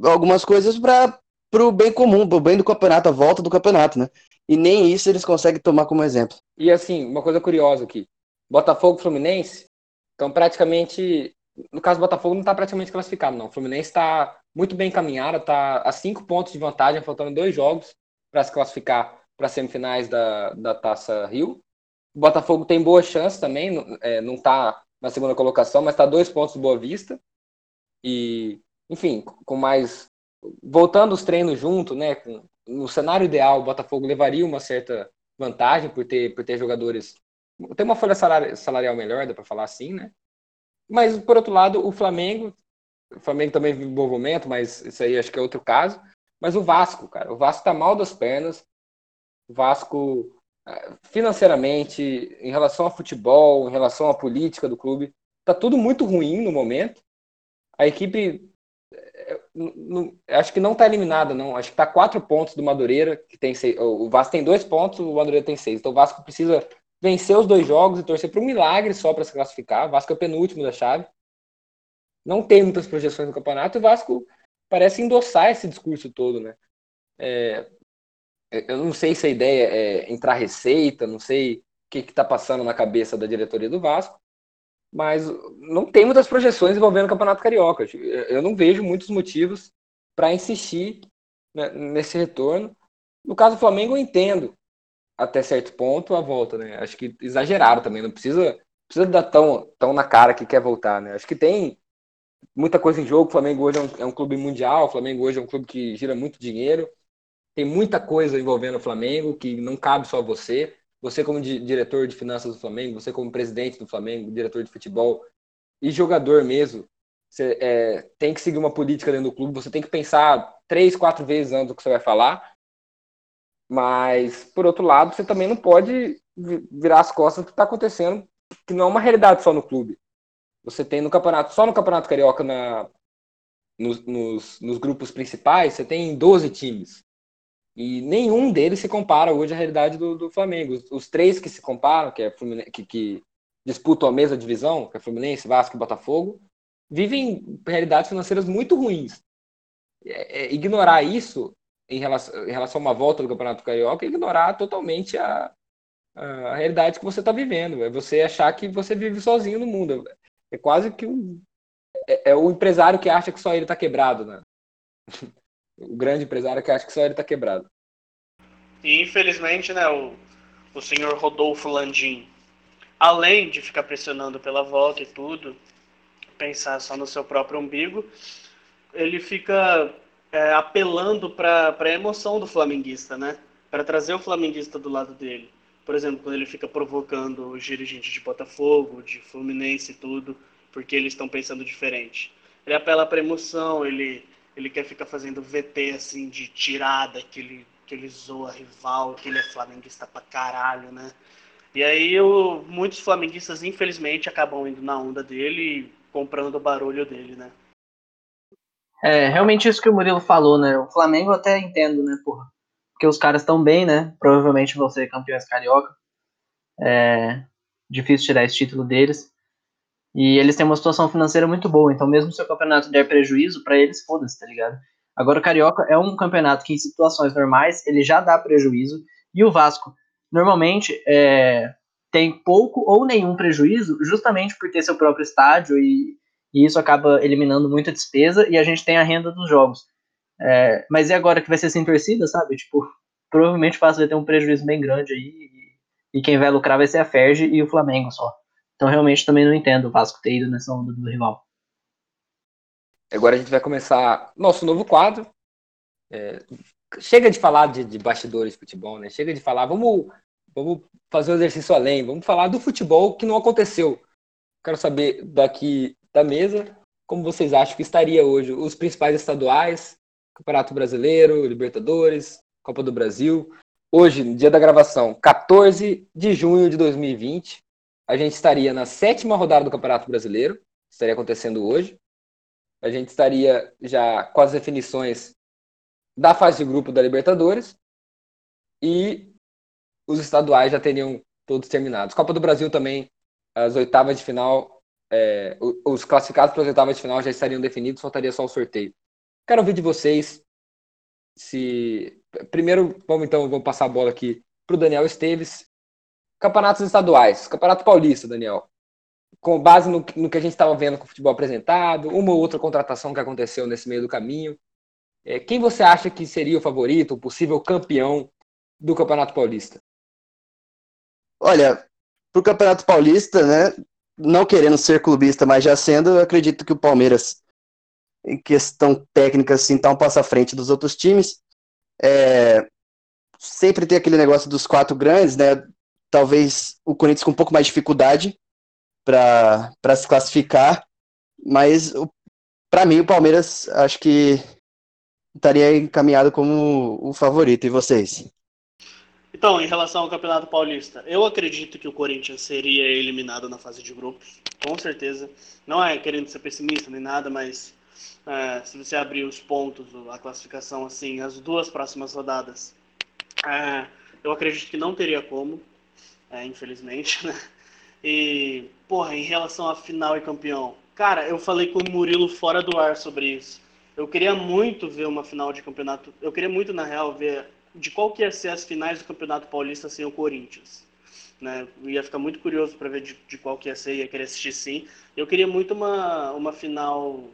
algumas coisas para o bem comum, para o bem do campeonato, a volta do campeonato, né? E nem isso eles conseguem tomar como exemplo. E assim, uma coisa curiosa aqui: Botafogo Fluminense então, praticamente, no caso do Botafogo, não está praticamente classificado, não. O Fluminense está muito bem encaminhado, está a cinco pontos de vantagem, faltando dois jogos para se classificar para as semifinais da, da Taça Rio. O Botafogo tem boa chance também, não está é, na segunda colocação, mas está dois pontos de Boa Vista. E, enfim, com mais. Voltando os treinos junto, né? No cenário ideal, o Botafogo levaria uma certa vantagem por ter, por ter jogadores tem uma folha salarial melhor, dá para falar assim, né? Mas, por outro lado, o Flamengo, o Flamengo também vive um bom momento, mas isso aí acho que é outro caso. Mas o Vasco, cara, o Vasco tá mal das pernas. O Vasco, financeiramente, em relação ao futebol, em relação à política do clube, tá tudo muito ruim no momento. A equipe, eh, acho que não tá eliminada, não. Acho que tá quatro pontos do Madureira, que tem seis, o Vasco tem dois pontos, o Madureira tem seis. Então o Vasco precisa vencer os dois jogos e torcer para um milagre só para se classificar. O Vasco é o penúltimo da chave. Não tem muitas projeções no campeonato. E o Vasco parece endossar esse discurso todo, né? É, eu não sei se a ideia é entrar receita, não sei o que está passando na cabeça da diretoria do Vasco, mas não tem muitas projeções envolvendo o Campeonato Carioca. Eu não vejo muitos motivos para insistir né, nesse retorno. No caso do Flamengo, eu entendo até certo ponto a volta, né? Acho que exageraram também, não precisa, precisa dar tão, tão na cara que quer voltar, né? Acho que tem muita coisa em jogo. O Flamengo hoje é um, é um clube mundial, o Flamengo hoje é um clube que gira muito dinheiro. Tem muita coisa envolvendo o Flamengo que não cabe só a você. Você, como di diretor de finanças do Flamengo, você, como presidente do Flamengo, diretor de futebol e jogador mesmo, você é, tem que seguir uma política dentro do clube. Você tem que pensar três, quatro vezes antes do que você vai falar mas, por outro lado, você também não pode virar as costas do que está acontecendo, que não é uma realidade só no clube. Você tem no campeonato, só no Campeonato Carioca, na, nos, nos, nos grupos principais, você tem 12 times. E nenhum deles se compara hoje à realidade do, do Flamengo. Os, os, três que se comparam, que, é que, que disputam a mesma divisão, que é Fluminense, Vasco e Botafogo, vivem realidades financeiras muito ruins. É, é, ignorar isso em relação, em relação a uma volta do Campeonato Carioca, ignorar totalmente a, a realidade que você está vivendo. É você achar que você vive sozinho no mundo. É quase que um, é, é o empresário que acha que só ele está quebrado, né? o grande empresário que acha que só ele está quebrado. E infelizmente, né, o, o senhor Rodolfo Landim, além de ficar pressionando pela volta e tudo, pensar só no seu próprio umbigo, ele fica é, apelando para a emoção do flamenguista, né? Para trazer o flamenguista do lado dele. Por exemplo, quando ele fica provocando os dirigentes de Botafogo, de Fluminense e tudo, porque eles estão pensando diferente. Ele apela para emoção, ele, ele quer ficar fazendo VT assim de tirada, que ele, que ele zoa rival, que ele é flamenguista pra caralho, né? E aí o, muitos flamenguistas, infelizmente, acabam indo na onda dele e comprando o barulho dele, né? É, realmente isso que o Murilo falou, né? O Flamengo eu até entendo, né, porra? Porque os caras estão bem, né? Provavelmente vão ser campeões carioca. É difícil tirar esse título deles. E eles têm uma situação financeira muito boa, então mesmo se o campeonato der prejuízo, para eles foda-se, tá ligado? Agora o Carioca é um campeonato que em situações normais ele já dá prejuízo, e o Vasco normalmente é, tem pouco ou nenhum prejuízo, justamente por ter seu próprio estádio e, e isso acaba eliminando muita despesa e a gente tem a renda dos jogos. É, mas e agora que vai ser sem torcida, sabe? Tipo, provavelmente o Vasco vai ter um prejuízo bem grande aí e, e quem vai lucrar vai ser a Ferge e o Flamengo só. Então realmente também não entendo o Vasco ter ido nessa onda do rival. Agora a gente vai começar nosso novo quadro. É, chega de falar de, de, bastidores de futebol, né? Chega de falar, vamos, vamos fazer um exercício além, vamos falar do futebol que não aconteceu. Quero saber daqui da mesa como vocês acham que estaria hoje os principais estaduais, Campeonato Brasileiro, Libertadores, Copa do Brasil. Hoje, no dia da gravação, 14 de junho de 2020, a gente estaria na sétima rodada do Campeonato Brasileiro, estaria acontecendo hoje. A gente estaria já com as definições da fase de grupo da Libertadores e os estaduais já teriam todos terminados. Copa do Brasil também, as oitavas de final, é, os classificados para as oitavas de final já estariam definidos, faltaria só o sorteio. Quero ouvir de vocês se. Primeiro, vamos então, vamos passar a bola aqui para o Daniel Esteves. Campeonatos estaduais, Campeonato Paulista, Daniel. Com base no, no que a gente estava vendo com o futebol apresentado, uma ou outra contratação que aconteceu nesse meio do caminho. É, quem você acha que seria o favorito, o possível campeão do Campeonato Paulista? Olha, para o Campeonato Paulista, né? Não querendo ser clubista, mas já sendo, eu acredito que o Palmeiras, em questão técnica, assim, está um passo à frente dos outros times. É, sempre tem aquele negócio dos quatro grandes, né? Talvez o Corinthians com um pouco mais de dificuldade para se classificar, mas para mim o Palmeiras acho que estaria encaminhado como o favorito. E vocês? Então, em relação ao Campeonato Paulista, eu acredito que o Corinthians seria eliminado na fase de grupos, com certeza. Não é querendo ser pessimista nem nada, mas é, se você abrir os pontos, a classificação, assim, as duas próximas rodadas, é, eu acredito que não teria como é, infelizmente, né? E, porra, em relação à final e campeão, cara, eu falei com o Murilo fora do ar sobre isso. Eu queria muito ver uma final de campeonato. Eu queria muito, na real, ver de qual que ia ser as finais do Campeonato Paulista sem o Corinthians. Né? Eu ia ficar muito curioso para ver de, de, qual que ia ser, ia querer assistir sim. Eu queria muito uma, uma final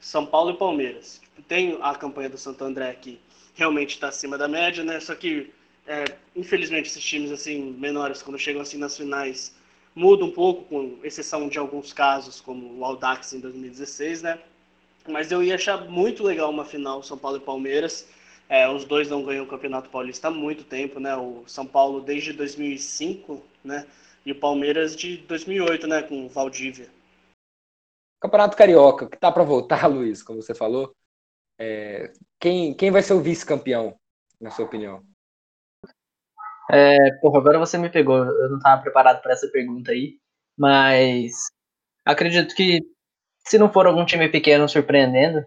São Paulo e Palmeiras. Tipo, tem a campanha do Santo André que realmente está acima da média, né? Só que é, infelizmente, esses times assim menores, quando chegam assim nas finais, mudam um pouco, com exceção de alguns casos, como o Audax em 2016, né? Mas eu ia achar muito legal uma final São Paulo e Palmeiras. É, os dois não ganham o Campeonato Paulista há muito tempo, né? O São Paulo desde 2005, né? E o Palmeiras de 2008, né? Com o Valdívia. Campeonato Carioca, que tá para voltar, Luiz, como você falou. É, quem, quem vai ser o vice-campeão, na sua opinião? É, porra, agora você me pegou. Eu não estava preparado para essa pergunta aí. Mas acredito que se não for algum time pequeno surpreendendo,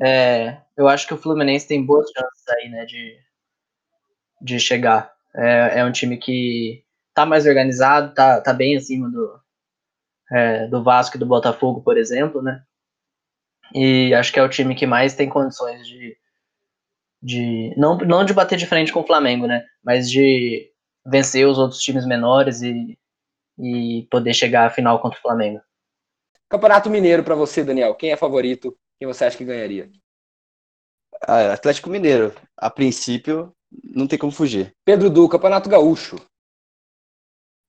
é, eu acho que o Fluminense tem boas chances aí, né, de, de chegar. É, é um time que tá mais organizado, tá, tá bem acima do, é, do Vasco e do Botafogo, por exemplo, né? E acho que é o time que mais tem condições de, de não, não de bater de frente com o Flamengo, né? Mas de vencer os outros times menores e, e poder chegar à final contra o Flamengo. Campeonato Mineiro para você, Daniel. Quem é favorito? Quem você acha que ganharia? Ah, Atlético Mineiro. A princípio, não tem como fugir. Pedro Du, Campeonato Gaúcho.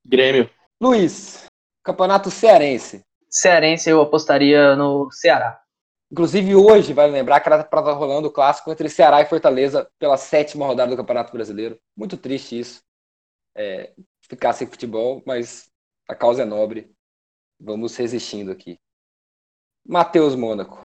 Grêmio. Luiz, Campeonato Cearense. Cearense eu apostaria no Ceará. Inclusive, hoje, vai lembrar que era para estar rolando o clássico entre Ceará e Fortaleza pela sétima rodada do Campeonato Brasileiro. Muito triste isso. É, ficar sem futebol, mas a causa é nobre. Vamos resistindo aqui. Matheus Mônaco,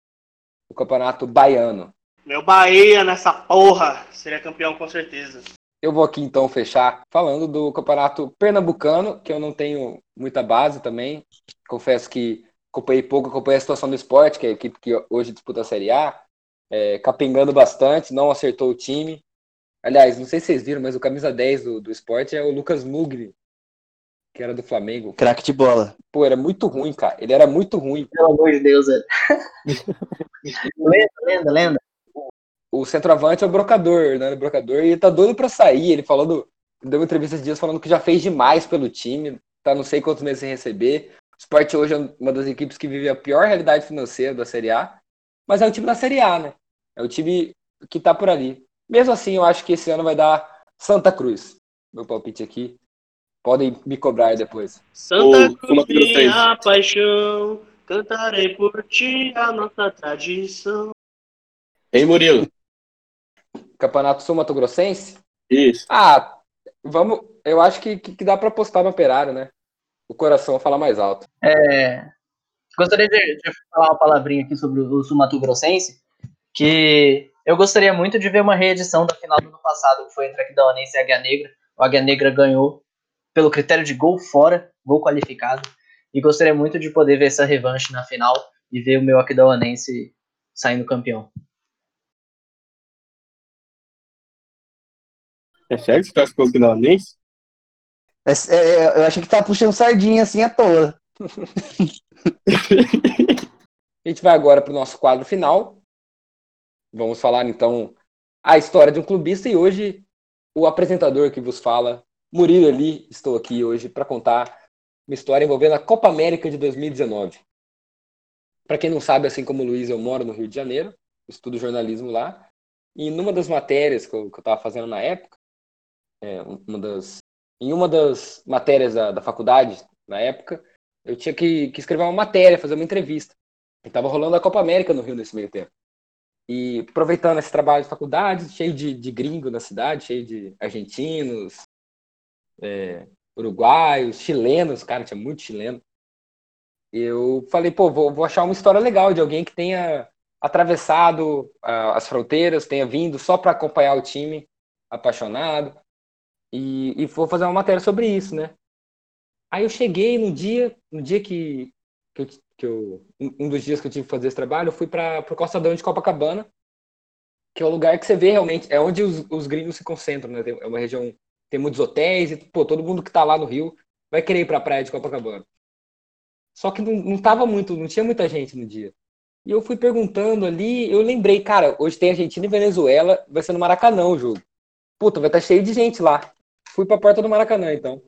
o Campeonato Baiano. Meu Bahia nessa porra seria campeão com certeza. Eu vou aqui então fechar falando do Campeonato Pernambucano, que eu não tenho muita base também. Confesso que acompanhei pouco, acompanhei a situação do esporte, que é a equipe que hoje disputa a Série A, é, capengando bastante, não acertou o time. Aliás, não sei se vocês viram, mas o camisa 10 do, do esporte é o Lucas Mugni. que era do Flamengo. Craque de bola. Pô, era muito ruim, cara. Ele era muito ruim. Pelo amor de Deus, velho. lenda, lenda, lenda. O centroavante é o brocador, né? O brocador, e ele tá doido pra sair. Ele falou do, deu uma entrevista esses dias falando que já fez demais pelo time, tá não sei quantos meses sem receber. O Sport hoje é uma das equipes que vive a pior realidade financeira da Série A, mas é o time da Série A, né? É o time que tá por ali. Mesmo assim, eu acho que esse ano vai dar Santa Cruz. Meu palpite aqui. Podem me cobrar depois. Santa Ô, Cruz, minha paixão, cantarei por ti a nossa tradição. Hein, Murilo? Campeonato Sul Mato Grossense? Isso. Ah, vamos. Eu acho que, que, que dá pra apostar no Operário, né? O coração fala mais alto. É, gostaria de, de falar uma palavrinha aqui sobre o Sul Mato Grossense, que eu gostaria muito de ver uma reedição da final do ano passado, que foi entre Aquidauanense e Águia Negra. O Águia Negra ganhou pelo critério de gol fora, gol qualificado, e gostaria muito de poder ver essa revanche na final e ver o meu Aquidauanense saindo campeão. É sério que você tá com o Finlandês? É- é- eu achei que tava puxando sardinha assim à toa. A gente vai agora para o nosso quadro final. Vamos falar então a história de um clubista e hoje o apresentador que vos fala, Murilo Ali, estou aqui hoje para contar uma história envolvendo a Copa América de 2019. Para quem não sabe, assim como o Luiz, eu moro no Rio de Janeiro, estudo jornalismo lá, e numa das matérias que eu estava fazendo na época, é, uma das, em uma das matérias da, da faculdade, na época, eu tinha que, que escrever uma matéria, fazer uma entrevista. E tava rolando a Copa América no Rio nesse meio tempo. E aproveitando esse trabalho de faculdade, cheio de, de gringo na cidade, cheio de argentinos, é, uruguaios, chilenos, cara, tinha muito chileno. Eu falei, pô, vou, vou achar uma história legal de alguém que tenha atravessado ah, as fronteiras, tenha vindo só para acompanhar o time, apaixonado. E, e vou fazer uma matéria sobre isso, né? Aí eu cheguei no dia, no dia que, que, eu, que eu- um dos dias que eu tive que fazer esse trabalho, eu fui para o Calçadão de Copacabana, que é o lugar que você vê realmente, é onde os, os gringos se concentram, né? É uma região, tem muitos hotéis, e pô, todo mundo que tá lá no Rio vai querer ir para a praia de Copacabana. Só que não, não tava muito, não tinha muita gente no dia. E eu fui perguntando ali, eu lembrei, cara, hoje tem Argentina e Venezuela, vai ser no Maracanã o jogo. Puta, vai estar cheio de gente lá. Fui para porta do Maracanã, então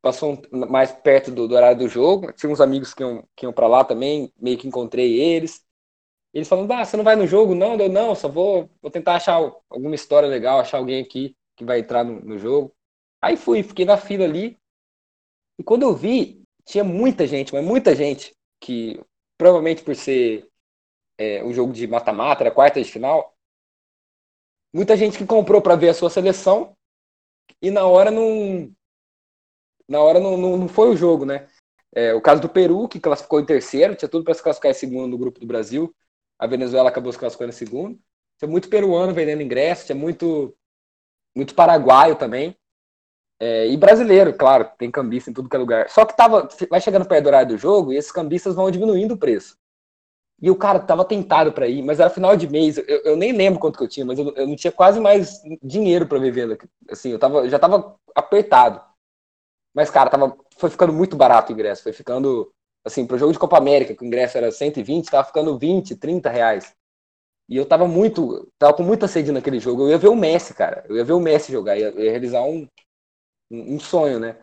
passou um- mais perto do, do horário do jogo. Tinha uns amigos que iam, que iam para lá também, meio que encontrei eles. Eles falando, ah, você não vai no jogo? Não, eu não, só vou, vou tentar achar alguma história legal, achar alguém aqui que vai entrar no, no jogo. Aí fui, fiquei na fila ali. E quando eu vi, tinha muita gente, mas muita gente, que provavelmente por ser é, um jogo de mata-mata, era quarta de final, muita gente que comprou para ver a sua seleção e na hora não, na hora não, não, não foi o jogo, né? É, o caso do Peru, que classificou em terceiro, tinha tudo para se classificar em segundo no grupo do Brasil. A Venezuela acabou se classificando em segundo. Tinha muito peruano vendendo ingresso, tinha muito, muito paraguaio também. É, e brasileiro, claro, tem cambista em tudo que é lugar. Só que tava, vai chegando perto do horário do jogo e esses cambistas vão diminuindo o preço. E o cara tava tentado para ir, mas era final de mês. Eu, eu nem lembro quanto que eu tinha, mas eu, eu não tinha quase mais dinheiro para viver. Assim, eu tava, já tava apertado. Mas, cara, tava, foi ficando muito barato o ingresso. Foi ficando, assim, pro jogo de Copa América, que o ingresso era 120, tava ficando 20, 30 reais. E eu tava muito, tava com muita sede naquele jogo. Eu ia ver o Messi, cara. Eu ia ver o Messi jogar, ia, ia realizar um, um, um sonho, né?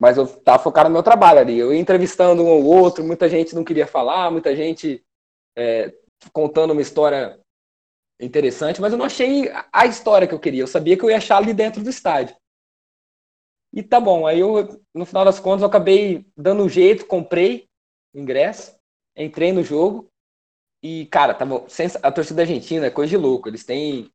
Mas eu tava focado no meu trabalho ali. Eu ia entrevistando um ou outro, muita gente não queria falar, muita gente é, contando uma história interessante, mas eu não achei a história que eu queria. Eu sabia que eu ia achar ali dentro do estádio. E tá bom, aí eu, no final das contas, eu acabei dando um jeito, comprei ingresso, entrei no jogo e, cara, tava, a torcida argentina é coisa de louco. Eles têm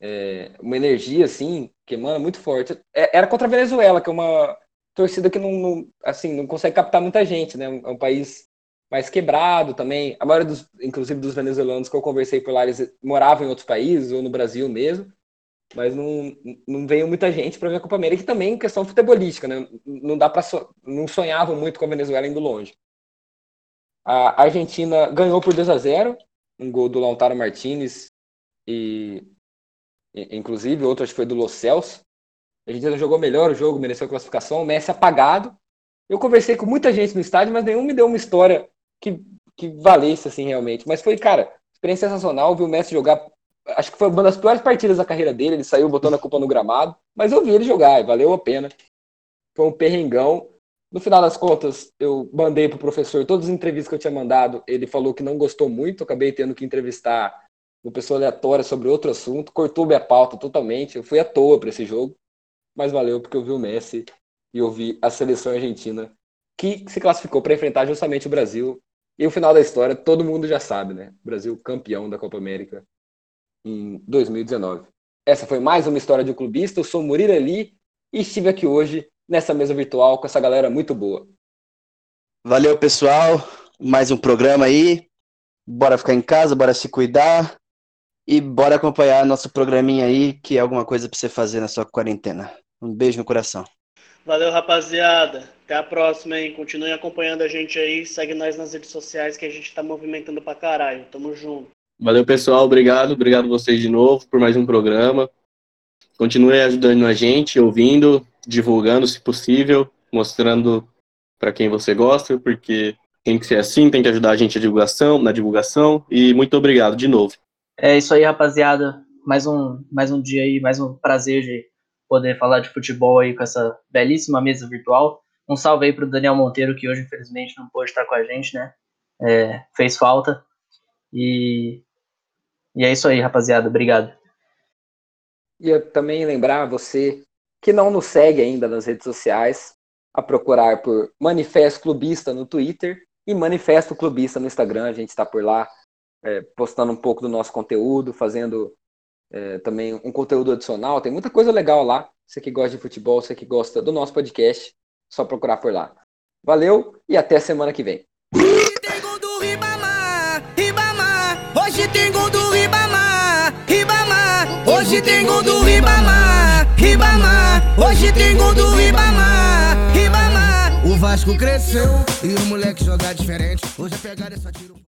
é, uma energia, assim, que emana muito forte. É, era contra a Venezuela, que é uma torcida que não, não, assim, não consegue captar muita gente, né? É um país mais quebrado também. A maioria dos, inclusive dos venezuelanos que eu conversei por lá, eles moravam em outros países ou no Brasil mesmo, mas não, não veio muita gente para ver a Copa América, e também questão futebolística, né? Não dá para so, não sonhavam muito com a Venezuela indo longe. A Argentina ganhou por 2 a 0, um gol do Lautaro Martinez e inclusive outro acho que foi do Los Celso. A Argentina jogou melhor o jogo, mereceu a classificação, o Messi apagado. Eu conversei com muita gente no estádio, mas nenhum me deu uma história que, que valesse, assim, realmente. Mas foi, cara, experiência sensacional, vi o Messi jogar. Acho que foi uma das piores partidas da carreira dele. Ele saiu botando a culpa no gramado, mas eu vi ele jogar e valeu a pena. Foi um perrengão. No final das contas, eu mandei pro professor todas as entrevistas que eu tinha mandado. Ele falou que não gostou muito, acabei tendo que entrevistar uma pessoa aleatória sobre outro assunto, cortou minha pauta totalmente. Eu fui à toa para esse jogo, mas valeu porque eu vi o Messi e eu vi a seleção argentina que se classificou para enfrentar justamente o Brasil. E o final da história todo mundo já sabe, né? Brasil campeão da Copa América em 2019. Essa foi mais uma história de um clubista. Eu sou Murilo Ali e estive aqui hoje nessa mesa virtual com essa galera muito boa. Valeu, pessoal. Mais um programa aí. Bora ficar em casa, bora se cuidar. E bora acompanhar nosso programinha aí, que é alguma coisa pra você fazer na sua quarentena. Um beijo no coração. Valeu, rapaziada. Até a próxima, hein? Continuem acompanhando a gente aí. Segue nós nas redes sociais que a gente tá movimentando pra caralho. Tamo junto. Valeu, pessoal. Obrigado. Obrigado vocês de novo por mais um programa. Continue ajudando a gente, ouvindo, divulgando se possível, mostrando para quem você gosta, porque tem que ser assim, tem que ajudar a gente a divulgação, na divulgação. E muito obrigado de novo. É isso aí, rapaziada. Mais um, mais um dia aí, mais um prazer de poder falar de futebol aí com essa belíssima mesa virtual. Um salve aí pro Daniel Monteiro, que hoje infelizmente não pôde estar com a gente, né? É, fez falta. E, e é isso aí, rapaziada. Obrigado. E eu também lembrar você que não nos segue ainda nas redes sociais, a procurar por Manifesto Clubista no Twitter e Manifesto Clubista no Instagram. A gente está por lá é, postando um pouco do nosso conteúdo, fazendo é, também um conteúdo adicional. Tem muita coisa legal lá. Você que gosta de futebol, você que gosta do nosso podcast, só procurar por lá. Valeu e até semana que vem. Hoje tem gol do Ribamar, Ribamar. Hoje tem gol do Ribamar, Ribamar. Hoje tem gol do Ribamar, Ribamar. Hoje tem gol do Ribamar, Ribamar. O Vasco cresceu e o moleque joga diferente. Hoje a pegada é só tiro.